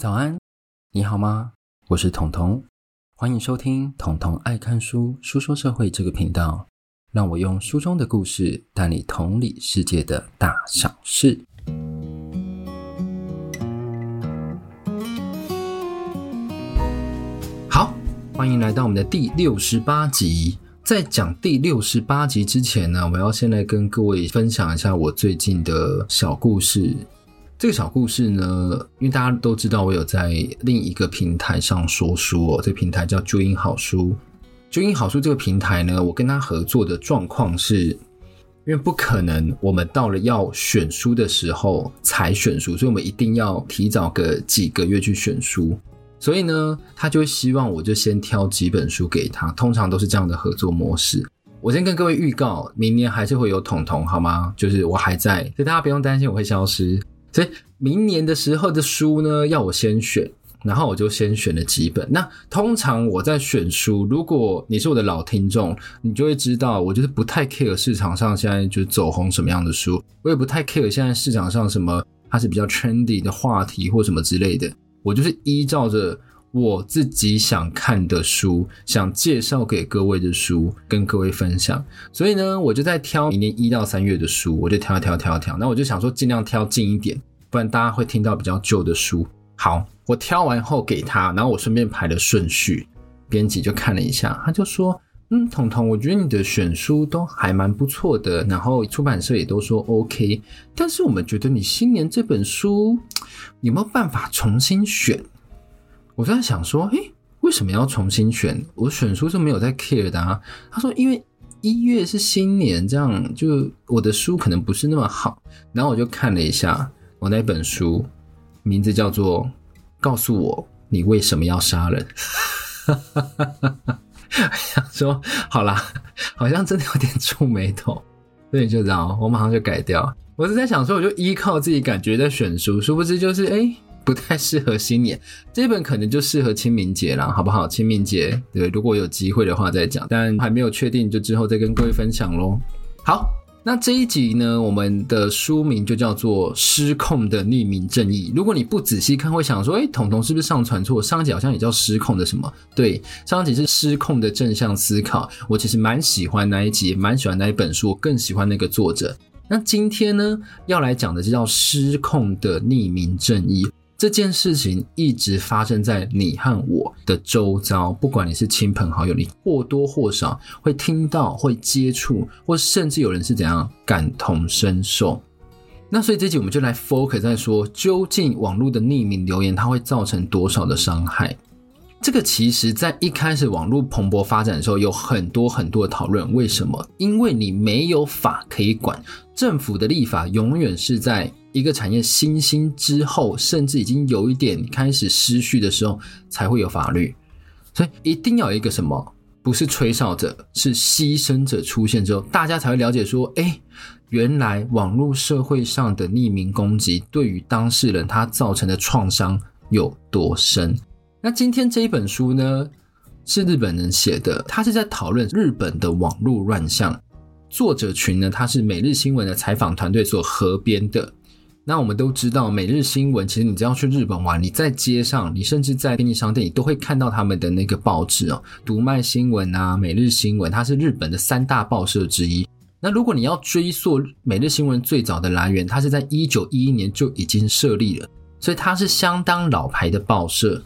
早安，你好吗？我是彤彤，欢迎收听彤彤爱看书书说社会这个频道，让我用书中的故事带你同理世界的大小事。好，欢迎来到我们的第六十八集。在讲第六十八集之前呢，我要先来跟各位分享一下我最近的小故事。这个小故事呢，因为大家都知道我有在另一个平台上说书哦，这个平台叫啾音好书。啾音好书这个平台呢，我跟他合作的状况是，因为不可能我们到了要选书的时候才选书，所以我们一定要提早个几个月去选书。所以呢，他就希望我就先挑几本书给他，通常都是这样的合作模式。我先跟各位预告，明年还是会有统统好吗？就是我还在，所以大家不用担心我会消失。所以明年的时候的书呢，要我先选，然后我就先选了几本。那通常我在选书，如果你是我的老听众，你就会知道，我就是不太 care 市场上现在就走红什么样的书，我也不太 care 现在市场上什么它是比较 trendy 的话题或什么之类的。我就是依照着我自己想看的书，想介绍给各位的书，跟各位分享。所以呢，我就在挑明年一到三月的书，我就挑挑挑挑。那我就想说，尽量挑近一点，不然大家会听到比较旧的书。好，我挑完后给他，然后我顺便排了顺序。编辑就看了一下，他就说：“嗯，彤彤，我觉得你的选书都还蛮不错的，然后出版社也都说 OK。但是我们觉得你新年这本书，有没有办法重新选？”我在想说，诶，为什么要重新选？我选书是没有在 care 的啊。他说，因为一月是新年，这样就我的书可能不是那么好。然后我就看了一下我那本书，名字叫做《告诉我你为什么要杀人》。想说，好啦，好像真的有点触霉头，所以就这样，我马上就改掉。我是在想说，我就依靠自己感觉在选书，殊不知就是诶不太适合新年，这本可能就适合清明节了，好不好？清明节，对，如果有机会的话再讲，但还没有确定，就之后再跟各位分享喽。好，那这一集呢，我们的书名就叫做《失控的匿名正义》。如果你不仔细看，会想说，诶，彤彤是不是上传错？上一集好像也叫《失控的什么》？对，上一集是《失控的正向思考》。我其实蛮喜欢那一集，蛮喜欢那一本书，我更喜欢那个作者。那今天呢，要来讲的就叫《失控的匿名正义》。这件事情一直发生在你和我的周遭，不管你是亲朋好友，你或多或少会听到、会接触，或甚至有人是怎样感同身受。那所以这集我们就来 focus 在说，究竟网络的匿名留言它会造成多少的伤害？这个其实在一开始网络蓬勃发展的时候，有很多很多的讨论。为什么？因为你没有法可以管，政府的立法永远是在。一个产业新兴之后，甚至已经有一点开始失序的时候，才会有法律。所以一定要有一个什么，不是吹哨者，是牺牲者出现之后，大家才会了解说，哎，原来网络社会上的匿名攻击对于当事人他造成的创伤有多深。那今天这一本书呢，是日本人写的，他是在讨论日本的网络乱象。作者群呢，他是每日新闻的采访团队所合编的。那我们都知道，每日新闻其实你只要去日本玩，你在街上，你甚至在便利商店，你都会看到他们的那个报纸哦，读卖新闻啊，每日新闻，它是日本的三大报社之一。那如果你要追溯每日新闻最早的来源，它是在一九一一年就已经设立了，所以它是相当老牌的报社。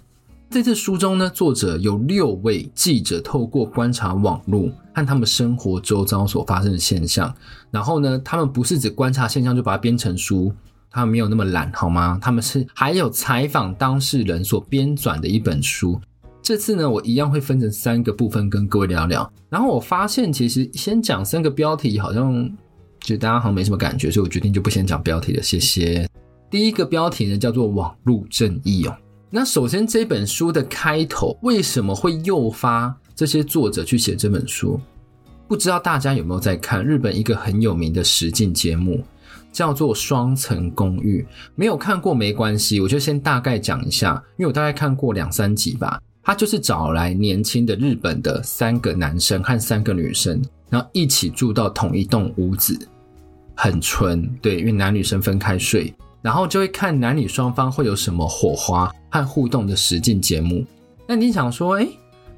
在这书中呢，作者有六位记者透过观察网络和他们生活周遭所发生的现象，然后呢，他们不是只观察现象就把它编成书。他们没有那么懒，好吗？他们是还有采访当事人所编纂的一本书。这次呢，我一样会分成三个部分跟各位聊聊。然后我发现，其实先讲三个标题，好像就大家好像没什么感觉，所以我决定就不先讲标题了。谢谢。第一个标题呢，叫做“网络正义”哦。那首先，这本书的开头为什么会诱发这些作者去写这本书？不知道大家有没有在看日本一个很有名的实境节目？叫做双层公寓，没有看过没关系，我就先大概讲一下，因为我大概看过两三集吧。他就是找来年轻的日本的三个男生和三个女生，然后一起住到同一栋屋子，很纯，对，因为男女生分开睡，然后就会看男女双方会有什么火花和互动的实境节目。那你想说，哎，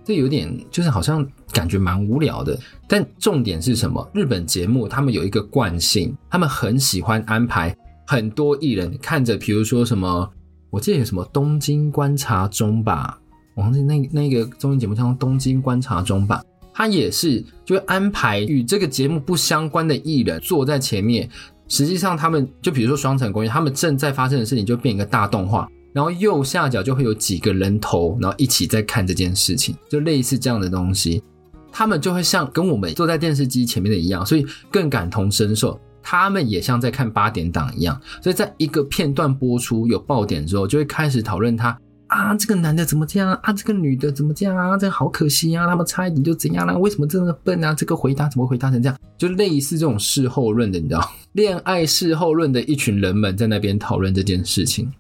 这有点就是好像感觉蛮无聊的。但重点是什么？日本节目他们有一个惯性，他们很喜欢安排很多艺人看着，比如说什么，我记得有什么《东京观察中》吧，我忘记那那个综艺节目叫《东京观察中》吧。他也是就安排与这个节目不相关的艺人坐在前面，实际上他们就比如说双层公寓，他们正在发生的事情就变一个大动画，然后右下角就会有几个人头，然后一起在看这件事情，就类似这样的东西，他们就会像跟我们坐在电视机前面的一样，所以更感同身受，他们也像在看八点档一样，所以在一个片段播出有爆点之后，就会开始讨论他。啊，这个男的怎么这样啊？这个女的怎么这样啊？这个好可惜啊！他们差一点就怎样了啊？为什么这么笨啊？这个回答怎么回答成这样？就类似这种事后论的，你知道，恋爱事后论的一群人们在那边讨论这件事情。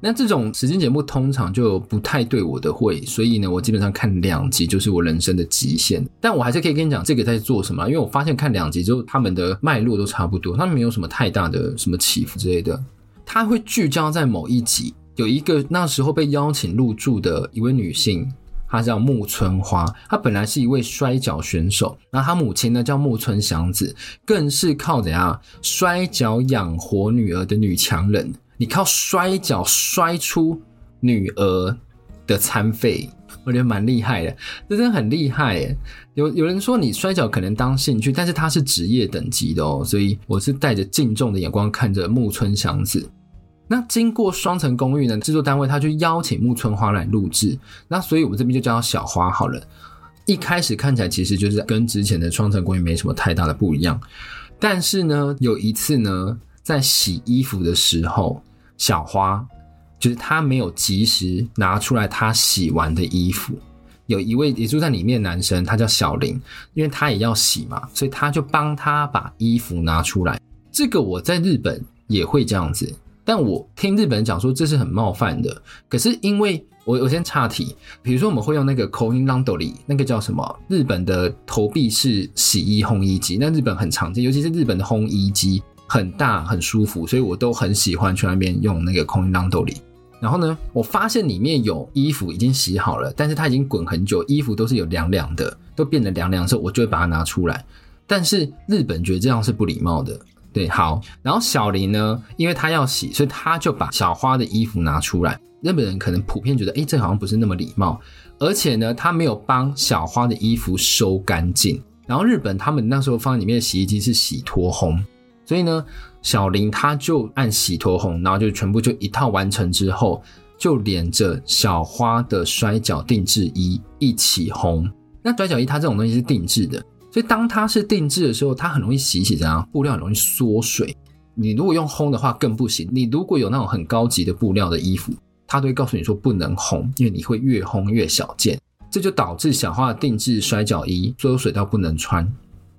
那这种时间节目通常就不太对我的胃，所以呢，我基本上看两集就是我人生的极限。但我还是可以跟你讲这个在做什么，因为我发现看两集之后，他们的脉络都差不多，他们没有什么太大的什么起伏之类的，他会聚焦在某一集。有一个那时候被邀请入驻的一位女性，她叫木村花。她本来是一位摔角选手，然后她母亲呢叫木村祥子，更是靠怎样摔跤养活女儿的女强人。你靠摔跤摔出女儿的餐费，我觉得蛮厉害的，这真的很厉害耶。有有人说你摔跤可能当兴趣，但是她是职业等级的哦，所以我是带着敬重的眼光看着木村祥子。那经过双层公寓呢，制作单位他就邀请木村花来录制，那所以我们这边就叫小花好了。一开始看起来其实就是跟之前的双层公寓没什么太大的不一样，但是呢，有一次呢，在洗衣服的时候，小花就是她没有及时拿出来她洗完的衣服，有一位也住在里面的男生，他叫小林，因为他也要洗嘛，所以他就帮他把衣服拿出来。这个我在日本也会这样子。但我听日本人讲说，这是很冒犯的，可是因为我我先岔题，比如说我们会用那个 coin laundry，那个叫什么？日本的投币式洗衣烘衣机，那日本很常见，尤其是日本的烘衣机很大很舒服，所以我都很喜欢去那边用那个 coin laundry。然后呢，我发现里面有衣服已经洗好了，但是它已经滚很久，衣服都是有凉凉的，都变得凉凉的时候，我就会把它拿出来。但是日本觉得这样是不礼貌的。对，好，然后小林呢，因为他要洗，所以他就把小花的衣服拿出来。日本人可能普遍觉得，诶，这好像不是那么礼貌，而且呢，他没有帮小花的衣服收干净。然后日本他们那时候放在里面的洗衣机是洗脱烘，所以呢，小林他就按洗脱烘，然后就全部就一套完成之后，就连着小花的摔角定制衣一起烘。那摔角衣它这种东西是定制的。所以当它是定制的时候，它很容易洗洗，这样布料很容易缩水。你如果用烘的话更不行。你如果有那种很高级的布料的衣服，它都会告诉你说不能烘，因为你会越烘越小件。这就导致小花的定制摔角衣缩水到不能穿。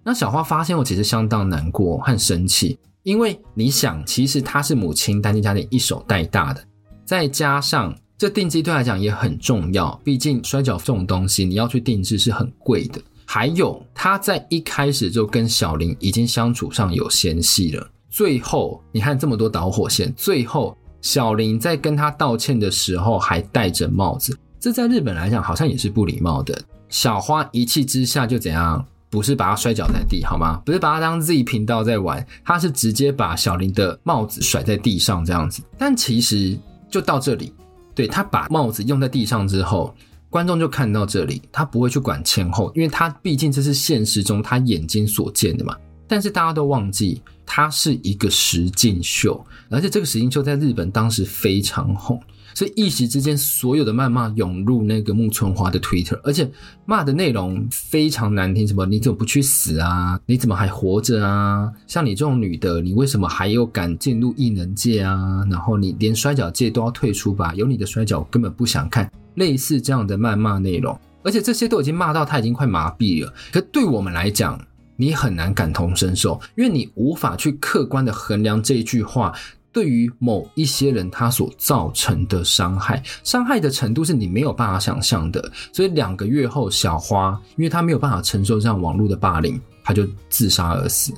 那小花发现我其实相当难过和生气，因为你想，其实她是母亲单亲家庭一手带大的，再加上这定制对来讲也很重要，毕竟摔角这种东西你要去定制是很贵的。还有，他在一开始就跟小林已经相处上有嫌隙了。最后，你看这么多导火线，最后小林在跟他道歉的时候还戴着帽子，这在日本来讲好像也是不礼貌的。小花一气之下就怎样？不是把他摔倒在地好吗？不是把他当自己频道在玩，他是直接把小林的帽子甩在地上这样子。但其实就到这里，对，他把帽子用在地上之后。观众就看到这里，他不会去管前后，因为他毕竟这是现实中他眼睛所见的嘛。但是大家都忘记，它是一个实境秀，而且这个实境秀在日本当时非常红，所以一时之间所有的谩骂涌入那个木村花的 Twitter，而且骂的内容非常难听，什么你怎么不去死啊？你怎么还活着啊？像你这种女的，你为什么还有敢进入艺能界啊？然后你连摔角界都要退出吧？有你的摔角我根本不想看。类似这样的谩骂内容，而且这些都已经骂到他已经快麻痹了。可对我们来讲，你很难感同身受，因为你无法去客观的衡量这一句话对于某一些人他所造成的伤害，伤害的程度是你没有办法想象的。所以两个月后，小花因为她没有办法承受这样网络的霸凌，她就自杀而死。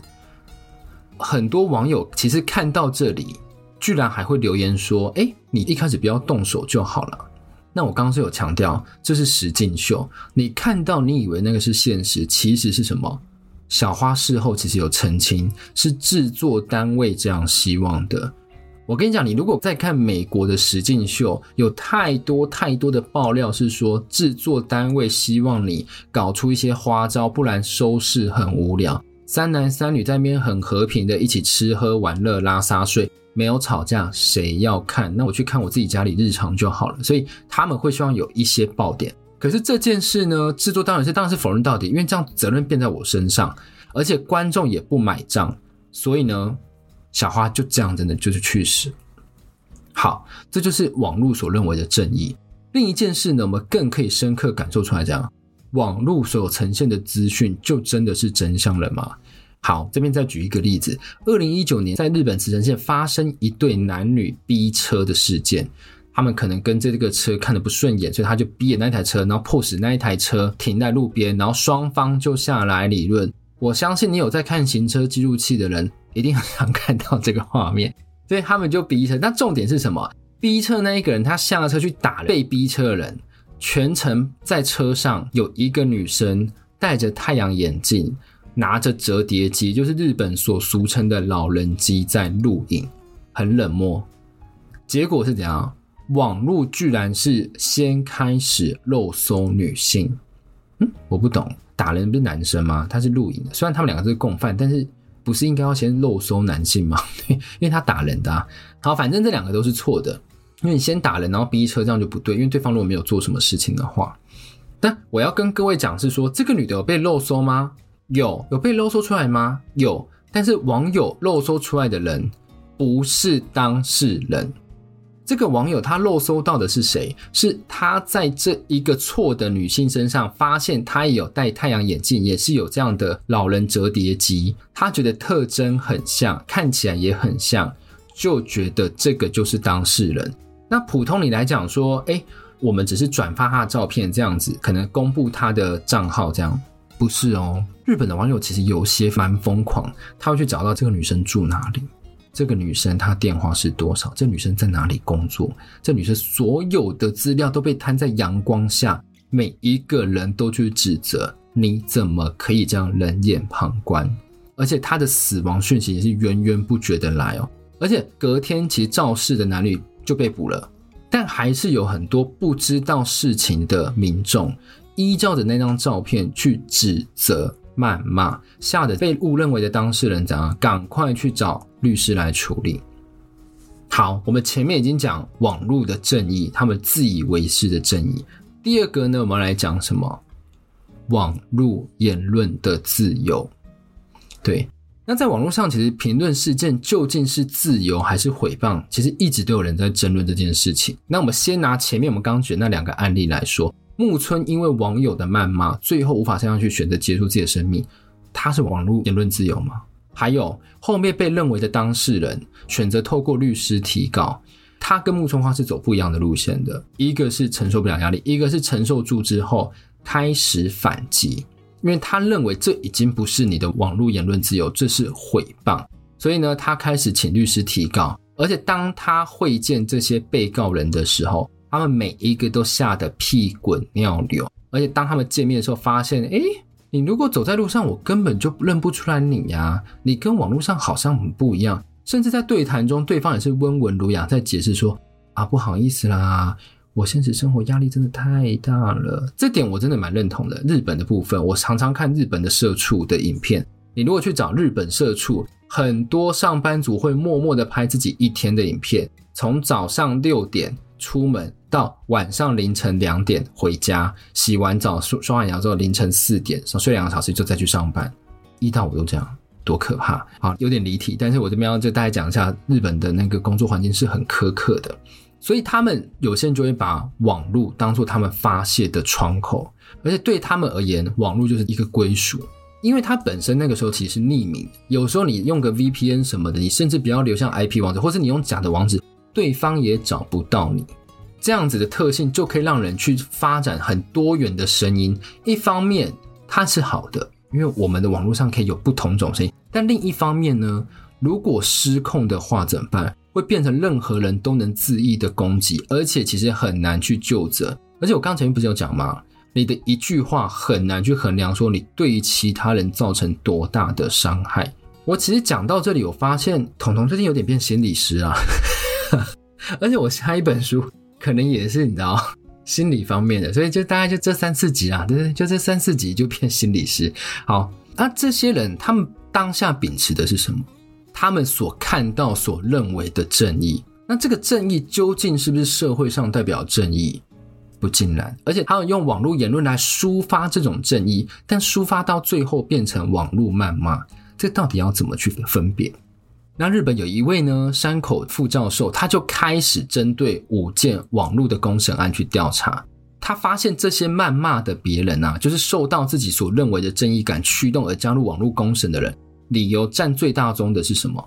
很多网友其实看到这里。居然还会留言说：“哎，你一开始不要动手就好了。”那我刚刚是有强调，这是实境秀。你看到你以为那个是现实，其实是什么？小花事后其实有澄清，是制作单位这样希望的。我跟你讲，你如果再看美国的实境秀，有太多太多的爆料是说，制作单位希望你搞出一些花招，不然收视很无聊。三男三女在那边很和平的一起吃喝玩乐、拉撒睡，没有吵架，谁要看？那我去看我自己家里日常就好了。所以他们会希望有一些爆点。可是这件事呢，制作当然是当然是否认到底，因为这样责任变在我身上，而且观众也不买账，所以呢，小花就这样子呢，就是去世。好，这就是网络所认为的正义。另一件事呢，我们更可以深刻感受出来，这样。网络所呈现的资讯就真的是真相了吗？好，这边再举一个例子：二零一九年在日本茨城县发生一对男女逼车的事件，他们可能跟这个车看得不顺眼，所以他就逼了那台车，然后迫使那一台车停在路边，然后双方就下来理论。我相信你有在看行车记录器的人，一定很想看到这个画面，所以他们就逼车。那重点是什么？逼车那一个人他下了车去打被逼车的人。全程在车上有一个女生戴着太阳眼镜，拿着折叠机，就是日本所俗称的老人机，在录影，很冷漠。结果是怎样？网络居然是先开始肉搜女性。嗯，我不懂，打人不是男生吗？他是录影的，虽然他们两个是共犯，但是不是应该要先肉搜男性吗？因为他打人的啊。好，反正这两个都是错的。因为你先打人，然后逼车，这样就不对。因为对方如果没有做什么事情的话，但我要跟各位讲是说，这个女的有被肉搜吗？有，有被肉搜出来吗？有，但是网友肉搜出来的人不是当事人。这个网友他漏搜到的是谁？是他在这一个错的女性身上发现她也有戴太阳眼镜，也是有这样的老人折叠机，他觉得特征很像，看起来也很像，就觉得这个就是当事人。那普通你来讲说，哎、我们只是转发他的照片这样子，可能公布他的账号这样，不是哦。日本的网友其实有些蛮疯狂，他会去找到这个女生住哪里，这个女生她电话是多少，这女生在哪里工作，这女生所有的资料都被摊在阳光下，每一个人都去指责，你怎么可以这样冷眼旁观？而且她的死亡讯息也是源源不绝的来哦，而且隔天其实肇事的男女。就被捕了，但还是有很多不知道事情的民众依照着那张照片去指责、谩骂，吓得被误认为的当事人怎样？赶快去找律师来处理。好，我们前面已经讲网络的正义，他们自以为是的正义。第二个呢，我们来讲什么？网络言论的自由，对。那在网络上，其实评论事件究竟是自由还是诽谤，其实一直都有人在争论这件事情。那我们先拿前面我们刚举的那两个案例来说，木村因为网友的谩骂，最后无法上去选择结束自己的生命，他是网络言论自由吗？还有后面被认为的当事人选择透过律师提告，他跟木村花是走不一样的路线的，一个是承受不了压力，一个是承受住之后开始反击。因为他认为这已经不是你的网络言论自由，这是诽谤，所以呢，他开始请律师提告。而且当他会见这些被告人的时候，他们每一个都吓得屁滚尿流。而且当他们见面的时候，发现，诶，你如果走在路上，我根本就认不出来你呀，你跟网络上好像很不一样。甚至在对谈中，对方也是温文儒雅在解释说，啊，不好意思啦。我现实生活压力真的太大了，这点我真的蛮认同的。日本的部分，我常常看日本的社畜的影片。你如果去找日本社畜，很多上班族会默默的拍自己一天的影片，从早上六点出门到晚上凌晨两点回家，洗完澡刷刷完牙之后凌晨四点少睡两个小时就再去上班，一到五都这样，多可怕！好，有点离题，但是我这边要就大概讲一下日本的那个工作环境是很苛刻的。所以他们有些人就会把网络当做他们发泄的窗口，而且对他们而言，网络就是一个归属，因为它本身那个时候其实是匿名。有时候你用个 VPN 什么的，你甚至不要留下 IP 网址，或是你用假的网址，对方也找不到你。这样子的特性就可以让人去发展很多元的声音。一方面它是好的，因为我们的网络上可以有不同种声音，但另一方面呢，如果失控的话怎么办？会变成任何人都能恣意的攻击，而且其实很难去救责。而且我刚才不是有讲吗？你的一句话很难去衡量说你对于其他人造成多大的伤害。我其实讲到这里，我发现彤彤最近有点变心理师啊，而且我下一本书可能也是你知道 心理方面的，所以就大概就这三四集啊，对不对？就这三四集就变心理师。好，那这些人他们当下秉持的是什么？他们所看到、所认为的正义，那这个正义究竟是不是社会上代表正义？不尽然，而且他们用网络言论来抒发这种正义，但抒发到最后变成网络谩骂，这到底要怎么去分辨？那日本有一位呢，山口副教授，他就开始针对五件网络的公审案去调查，他发现这些谩骂的别人啊，就是受到自己所认为的正义感驱动而加入网络公审的人。理由占最大宗的是什么？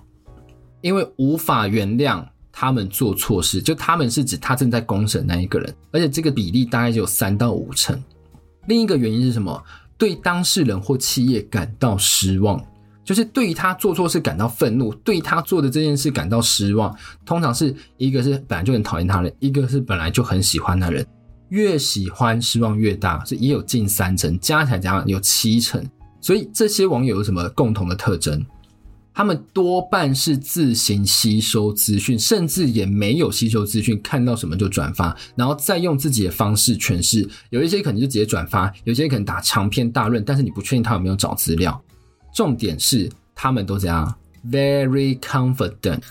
因为无法原谅他们做错事，就他们是指他正在公审那一个人，而且这个比例大概只有三到五成。另一个原因是什么？对当事人或企业感到失望，就是对于他做错事感到愤怒，对他做的这件事感到失望。通常是一个是本来就很讨厌他的人，一个是本来就很喜欢他的人。越喜欢失望越大，所以也有近三成，加起来加有七成。所以这些网友有什么共同的特征？他们多半是自行吸收资讯，甚至也没有吸收资讯，看到什么就转发，然后再用自己的方式诠释。有一些可能就直接转发，有些可能打长篇大论，但是你不确定他有没有找资料。重点是他们都这样，very confident，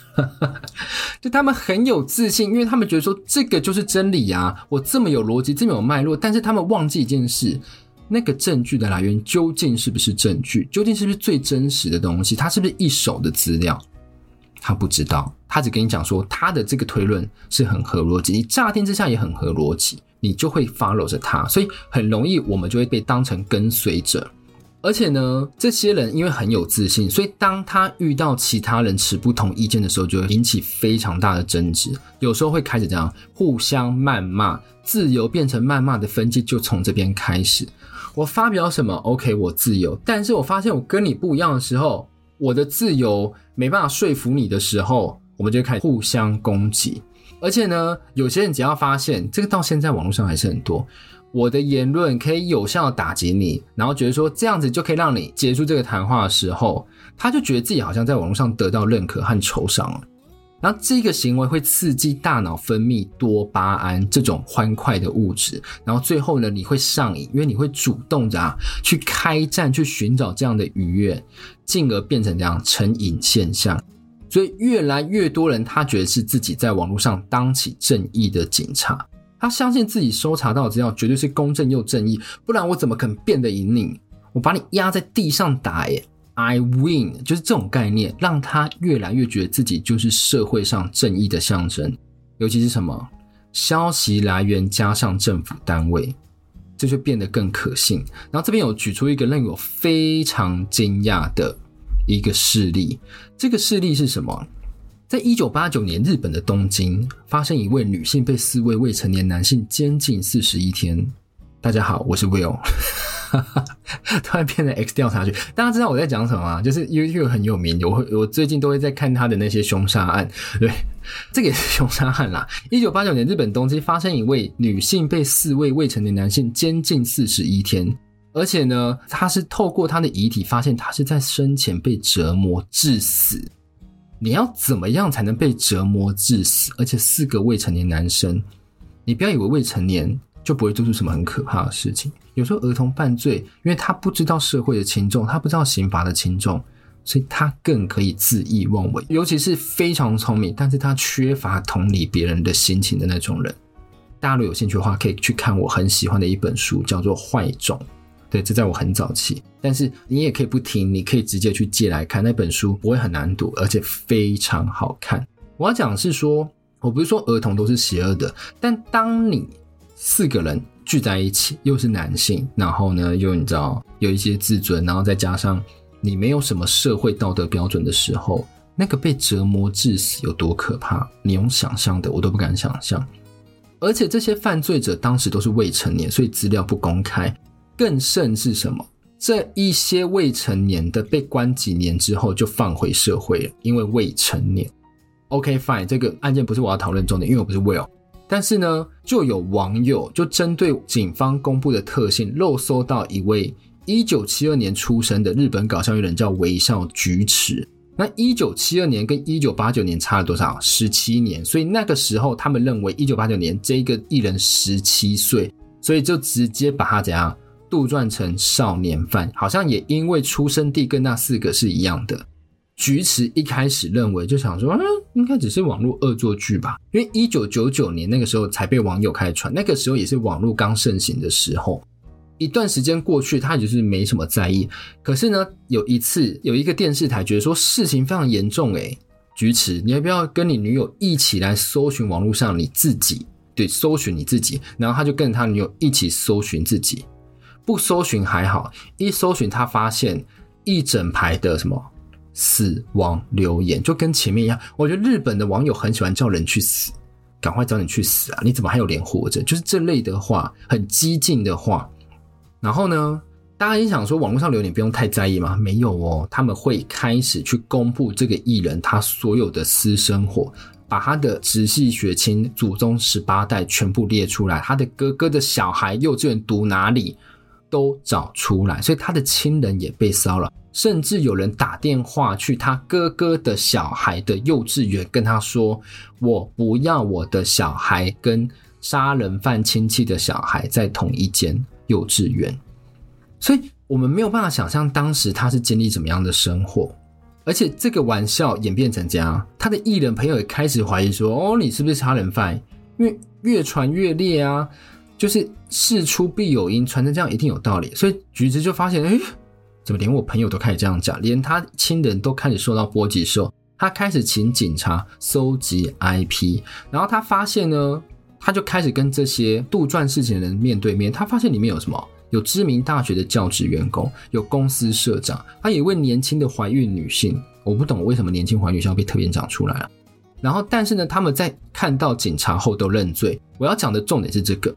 就他们很有自信，因为他们觉得说这个就是真理啊，我这么有逻辑，这么有脉络，但是他们忘记一件事。那个证据的来源究竟是不是证据？究竟是不是最真实的东西？它是不是一手的资料？他不知道，他只跟你讲说他的这个推论是很合逻辑，你乍听之下也很合逻辑，你就会 follow 着他，所以很容易我们就会被当成跟随者。而且呢，这些人因为很有自信，所以当他遇到其他人持不同意见的时候，就会引起非常大的争执，有时候会开始这样互相谩骂，自由变成谩骂的分界就从这边开始。我发表什么？OK，我自由。但是我发现我跟你不一样的时候，我的自由没办法说服你的时候，我们就开始互相攻击。而且呢，有些人只要发现这个，到现在网络上还是很多，我的言论可以有效打击你，然后觉得说这样子就可以让你结束这个谈话的时候，他就觉得自己好像在网络上得到认可和酬赏了。然后这个行为会刺激大脑分泌多巴胺这种欢快的物质，然后最后呢，你会上瘾，因为你会主动的啊去开战，去寻找这样的愉悦，进而变成这样成瘾现象。所以越来越多人他觉得是自己在网络上当起正义的警察，他相信自己搜查到的资料绝对是公正又正义，不然我怎么可能变得赢你？我把你压在地上打耶！I win，就是这种概念，让他越来越觉得自己就是社会上正义的象征。尤其是什么消息来源加上政府单位，这就变得更可信。然后这边有举出一个令我非常惊讶的一个事例，这个事例是什么？在一九八九年，日本的东京发生一位女性被四位未成年男性监禁四十一天。大家好，我是 Will。突然变成 X 调查局，大家知道我在讲什么吗？就是 YouTube 很有名，我会我最近都会在看他的那些凶杀案。对，这个也是凶杀案啦。一九八九年，日本东京发生一位女性被四位未成年男性监禁四十一天，而且呢，他是透过他的遗体发现他是在生前被折磨致死。你要怎么样才能被折磨致死？而且四个未成年男生，你不要以为未成年就不会做出什么很可怕的事情。有时候儿童犯罪，因为他不知道社会的轻重，他不知道刑罚的轻重，所以他更可以恣意妄为。尤其是非常聪明，但是他缺乏同理别人的心情的那种人。大家如果有兴趣的话，可以去看我很喜欢的一本书，叫做《坏种》。对，这在我很早期。但是你也可以不听，你可以直接去借来看那本书，不会很难读，而且非常好看。我要讲的是说，我不是说儿童都是邪恶的，但当你四个人。聚在一起，又是男性，然后呢，又你知道有一些自尊，然后再加上你没有什么社会道德标准的时候，那个被折磨致死有多可怕？你用想象的，我都不敢想象。而且这些犯罪者当时都是未成年，所以资料不公开。更甚是什么？这一些未成年的被关几年之后就放回社会了，因为未成年。OK fine，这个案件不是我要讨论重点，因为我不是 Will。但是呢，就有网友就针对警方公布的特性，漏搜到一位一九七二年出生的日本搞笑艺人，叫微笑菊池。那一九七二年跟一九八九年差了多少？十七年。所以那个时候，他们认为一九八九年这个艺人十七岁，所以就直接把他怎样杜撰成少年犯，好像也因为出生地跟那四个是一样的。菊池一开始认为就想说，嗯，应该只是网络恶作剧吧，因为一九九九年那个时候才被网友开始传，那个时候也是网络刚盛行的时候。一段时间过去，他就是没什么在意。可是呢，有一次有一个电视台觉得说事情非常严重，诶，菊池，你要不要跟你女友一起来搜寻网络上你自己？对，搜寻你自己。然后他就跟他女友一起搜寻自己，不搜寻还好，一搜寻他发现一整排的什么死亡留言，就跟前面一样。我觉得日本的网友很喜欢叫人去死，赶快叫你去死啊！你怎么还有脸活着？就是这类的话，很激进的话。然后呢，大家也想说网络上留言不用太在意吗？没有哦，他们会开始去公布这个艺人他所有的私生活，把他的直系血亲、祖宗十八代全部列出来，他的哥哥的小孩幼稚园读哪里都找出来，所以他的亲人也被骚扰，甚至有人打电话去他哥哥的小孩的幼稚园，跟他说：“我不要我的小孩跟杀人犯亲戚的小孩在同一间。”幼稚园，所以我们没有办法想象当时他是经历怎么样的生活，而且这个玩笑演变成这样，他的艺人朋友也开始怀疑说：“哦，你是不是杀人犯？”因为越传越烈啊，就是事出必有因，传成这样一定有道理。所以橘子就发现，哎，怎么连我朋友都开始这样讲，连他亲人都开始受到波及的时候，他开始请警察搜集 IP，然后他发现呢。他就开始跟这些杜撰事情的人面对面，他发现里面有什么？有知名大学的教职员工，有公司社长，还有一位年轻的怀孕女性。我不懂为什么年轻怀孕女性要被特别讲出来了。然后，但是呢，他们在看到警察后都认罪。我要讲的重点是这个：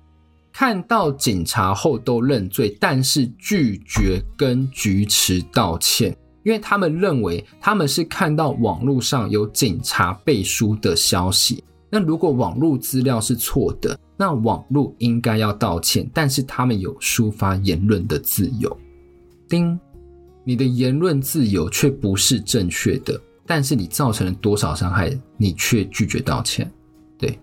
看到警察后都认罪，但是拒绝跟菊池道歉，因为他们认为他们是看到网络上有警察背书的消息。那如果网络资料是错的，那网络应该要道歉，但是他们有抒发言论的自由。叮，你的言论自由却不是正确的，但是你造成了多少伤害，你却拒绝道歉。对，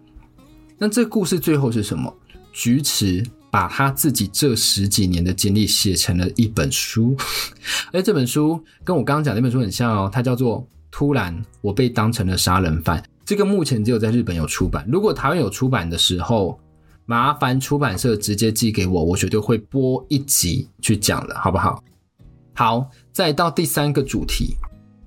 那这故事最后是什么？菊池把他自己这十几年的经历写成了一本书，而这本书跟我刚刚讲的那本书很像哦，它叫做《突然我被当成了杀人犯》。这个目前只有在日本有出版，如果台湾有出版的时候，麻烦出版社直接寄给我，我绝对会播一集去讲的，好不好？好，再到第三个主题，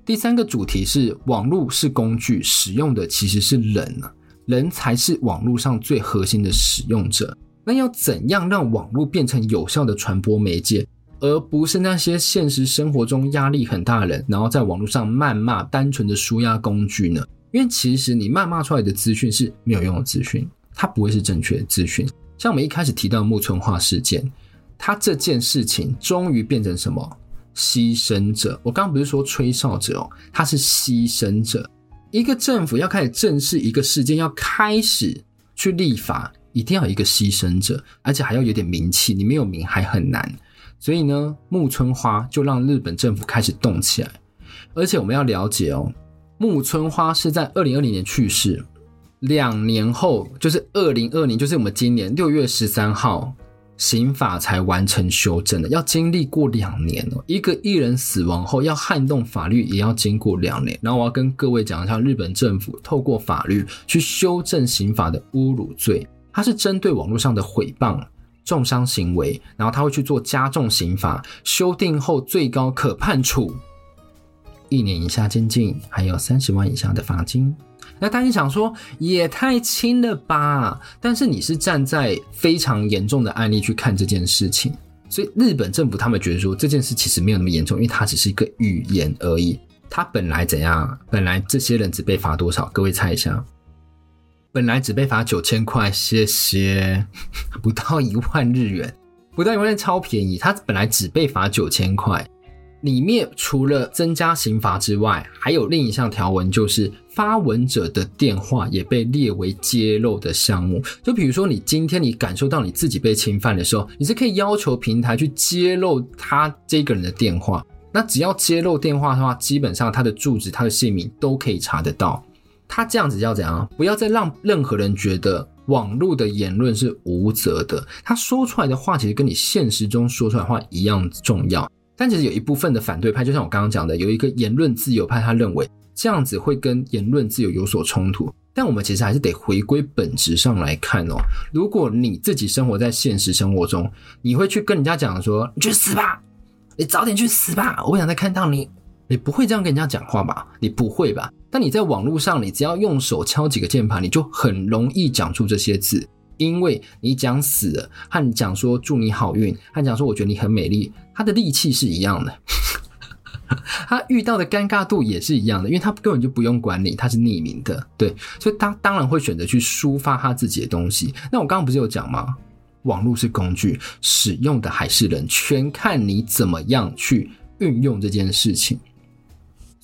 第三个主题是网络是工具，使用的其实是人，人才是网络上最核心的使用者。那要怎样让网络变成有效的传播媒介，而不是那些现实生活中压力很大的人，然后在网络上谩骂单纯的纾压工具呢？因为其实你谩骂出来的资讯是没有用的资讯，它不会是正确的资讯。像我们一开始提到的木村花事件，它这件事情终于变成什么？牺牲者。我刚刚不是说吹哨者哦，他是牺牲者。一个政府要开始正视一个事件，要开始去立法，一定要有一个牺牲者，而且还要有点名气。你没有名还很难。所以呢，木村花就让日本政府开始动起来。而且我们要了解哦。木村花是在二零二零年去世，两年后就是二零二零，就是我们今年六月十三号，刑法才完成修正的，要经历过两年哦。一个艺人死亡后要撼动法律，也要经过两年。然后我要跟各位讲一下，日本政府透过法律去修正刑法的侮辱罪，它是针对网络上的诽谤、重伤行为，然后他会去做加重刑罚，修订后最高可判处。一年以下监禁，还有三十万以下的罚金。那大家想说也太轻了吧？但是你是站在非常严重的案例去看这件事情，所以日本政府他们觉得说这件事其实没有那么严重，因为它只是一个语言而已。它本来怎样？本来这些人只被罚多少？各位猜一下。本来只被罚九千块，谢谢，不到一万日元，不到一万日元超便宜。他本来只被罚九千块。里面除了增加刑罚之外，还有另一项条文，就是发文者的电话也被列为揭露的项目。就比如说，你今天你感受到你自己被侵犯的时候，你是可以要求平台去揭露他这个人的电话。那只要揭露电话的话，基本上他的住址、他的姓名都可以查得到。他这样子要怎样？不要再让任何人觉得网络的言论是无责的。他说出来的话，其实跟你现实中说出来的话一样重要。但其实有一部分的反对派，就像我刚刚讲的，有一个言论自由派，他认为这样子会跟言论自由有所冲突。但我们其实还是得回归本质上来看哦。如果你自己生活在现实生活中，你会去跟人家讲说：“你去死吧！”你早点去死吧！我不想再看到你。你不会这样跟人家讲话吧？你不会吧？但你在网络上，你只要用手敲几个键盘，你就很容易讲出这些字。因为你讲死了，和你讲说祝你好运，和讲说我觉得你很美丽，他的力气是一样的，他遇到的尴尬度也是一样的，因为他根本就不用管你，他是匿名的，对，所以他当然会选择去抒发他自己的东西。那我刚刚不是有讲吗？网络是工具，使用的还是人，全看你怎么样去运用这件事情。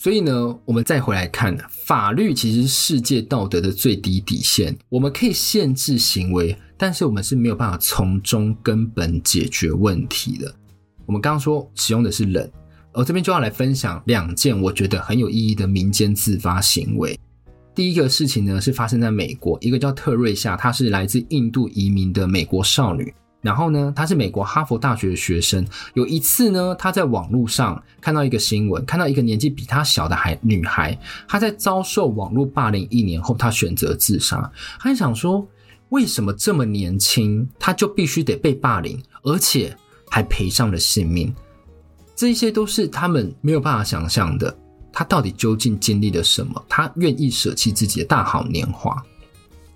所以呢，我们再回来看，法律其实是世界道德的最低底线。我们可以限制行为，但是我们是没有办法从中根本解决问题的。我们刚刚说使用的是人，而这边就要来分享两件我觉得很有意义的民间自发行为。第一个事情呢，是发生在美国，一个叫特瑞夏，她是来自印度移民的美国少女。然后呢，她是美国哈佛大学的学生。有一次呢，她在网络上看到一个新闻，看到一个年纪比她小的孩女孩，她在遭受网络霸凌一年后，她选择自杀。她想说，为什么这么年轻，她就必须得被霸凌，而且还赔上了性命？这些都是他们没有办法想象的。他到底究竟经历了什么？他愿意舍弃自己的大好年华，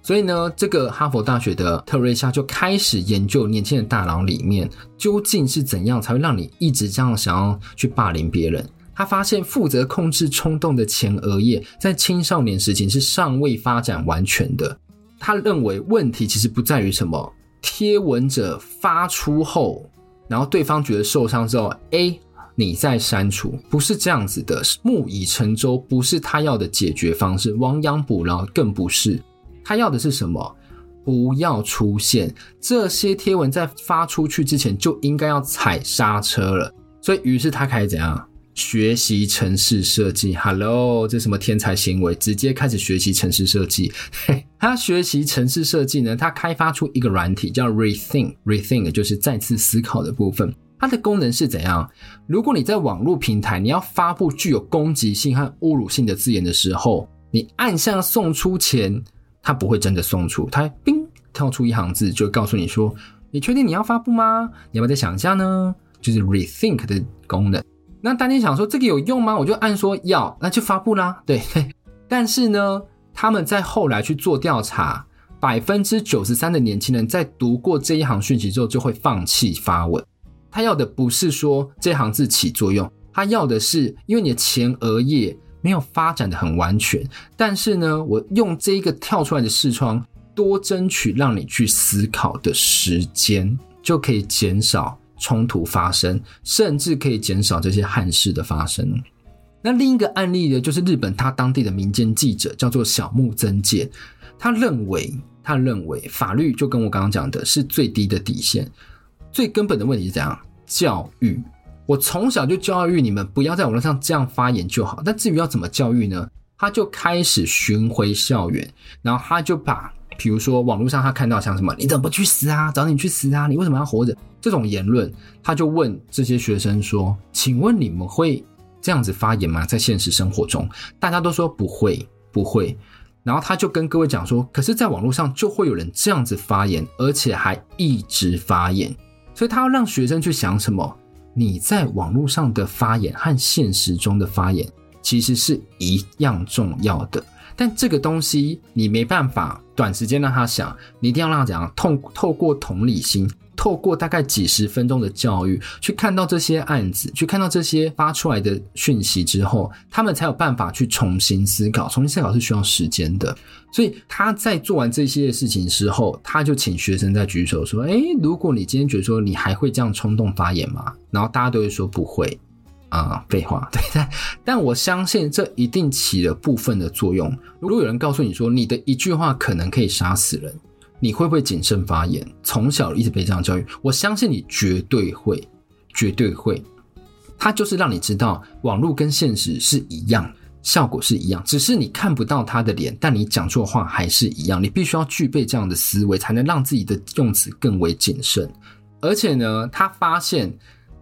所以呢，这个哈佛大学的特瑞莎就开始研究年轻的大脑里面究竟是怎样才会让你一直这样想要去霸凌别人。他发现负责控制冲动的前额叶在青少年时期是尚未发展完全的。他认为问题其实不在于什么贴文者发出后，然后对方觉得受伤之后，A。你再删除，不是这样子的。木已成舟不是他要的解决方式，亡羊补牢更不是。他要的是什么？不要出现这些贴文，在发出去之前就应该要踩刹车了。所以，于是他开始怎样？学习城市设计。Hello，这什么天才行为？直接开始学习城市设计。他学习城市设计呢？他开发出一个软体叫 Rethink，Rethink 就是再次思考的部分。它的功能是怎样？如果你在网络平台，你要发布具有攻击性和侮辱性的字眼的时候，你按下送出前，它不会真的送出，它叮跳出一行字，就告诉你说：“你确定你要发布吗？你要不要再想一下呢？”就是 rethink 的功能。那当你想说这个有用吗？我就按说要，那就发布啦。对对，但是呢，他们在后来去做调查，百分之九十三的年轻人在读过这一行讯息之后，就会放弃发文。他要的不是说这行字起作用，他要的是因为你的前额叶没有发展得很完全，但是呢，我用这一个跳出来的视窗多争取让你去思考的时间，就可以减少冲突发生，甚至可以减少这些憾事的发生。那另一个案例呢，就是日本他当地的民间记者叫做小木曾介，他认为他认为法律就跟我刚刚讲的是最低的底线。最根本的问题是怎样？教育。我从小就教育你们，不要在网络上这样发言就好。但至于要怎么教育呢？他就开始巡回校园，然后他就把，比如说网络上他看到像什么“你怎么不去死啊？早点去死啊！你为什么要活着？”这种言论，他就问这些学生说：“请问你们会这样子发言吗？在现实生活中？”大家都说不会，不会。然后他就跟各位讲说：“可是，在网络上就会有人这样子发言，而且还一直发言。”所以他要让学生去想什么？你在网络上的发言和现实中的发言其实是一样重要的，但这个东西你没办法短时间让他想，你一定要让他怎样透透过同理心。透过大概几十分钟的教育，去看到这些案子，去看到这些发出来的讯息之后，他们才有办法去重新思考。重新思考是需要时间的，所以他在做完这些事情之后，他就请学生在举手说：“诶，如果你今天觉得说你还会这样冲动发言吗？”然后大家都会说不会。啊，废话，对，但但我相信这一定起了部分的作用。如果有人告诉你说你的一句话可能可以杀死人，你会不会谨慎发言？从小一直被这样教育，我相信你绝对会，绝对会。它就是让你知道，网络跟现实是一样，效果是一样，只是你看不到他的脸，但你讲错话还是一样。你必须要具备这样的思维，才能让自己的用词更为谨慎。而且呢，他发现。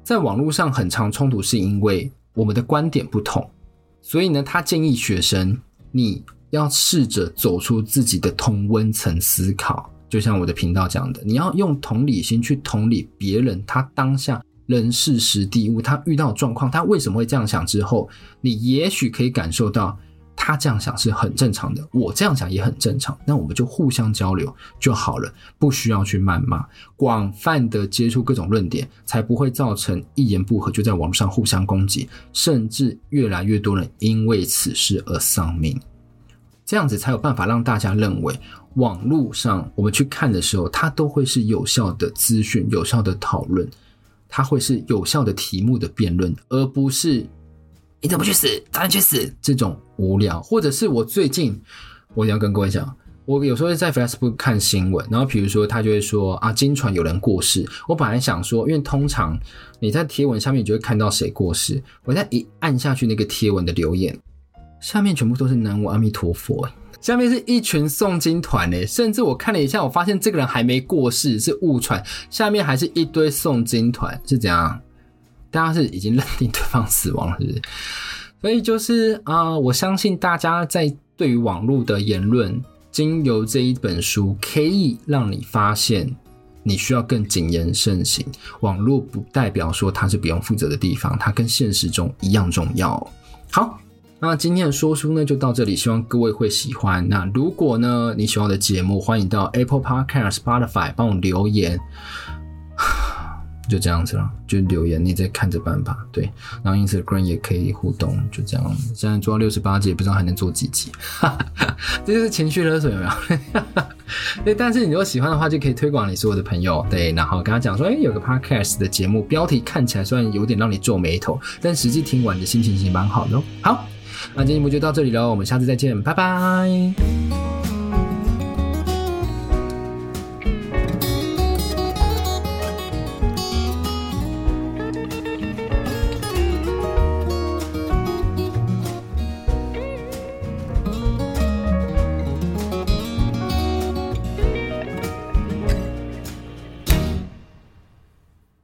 在网络上很常冲突，是因为我们的观点不同，所以呢，他建议学生你要试着走出自己的同温层思考，就像我的频道讲的，你要用同理心去同理别人，他当下人事时地物，他遇到状况，他为什么会这样想之后，你也许可以感受到。他这样想是很正常的，我这样想也很正常。那我们就互相交流就好了，不需要去谩骂，广泛的接触各种论点，才不会造成一言不合就在网络上互相攻击，甚至越来越多人因为此事而丧命。这样子才有办法让大家认为，网络上我们去看的时候，它都会是有效的资讯、有效的讨论，它会是有效的题目的辩论，而不是。你怎么不去死？早点去死！这种无聊，或者是我最近，我要跟各位讲，我有时候在 Facebook 看新闻，然后比如说他就会说啊，惊传有人过世。我本来想说，因为通常你在贴文下面你就会看到谁过世，我再一按下去那个贴文的留言，下面全部都是南无阿弥陀佛，下面是一群诵经团诶，甚至我看了一下，我发现这个人还没过世，是误传，下面还是一堆诵经团，是怎样？大家是已经认定对方死亡了，是不是？所以就是啊、我相信大家在对于网络的言论，经由这一本书，可以让你发现你需要更谨言慎行。网络不代表说它是不用负责的地方，它跟现实中一样重要。好，那今天的说书呢就到这里，希望各位会喜欢。那如果呢你喜欢我的节目，欢迎到 Apple Podcast、Spotify 帮我留言。就这样子了，就留言，你再看着办吧。对，然后 Instagram 也可以互动，就这样。现在做到六十八集，也不知道还能做几集，这就是情绪勒索，有没有？对，但是你如果喜欢的话，就可以推广你所有的朋友。对，然后跟他讲说，哎，有个 Podcast 的节目，标题看起来虽然有点让你皱眉头，但实际听完的心情其实蛮好的哦。好，那今天节目就到这里了，我们下次再见，拜拜。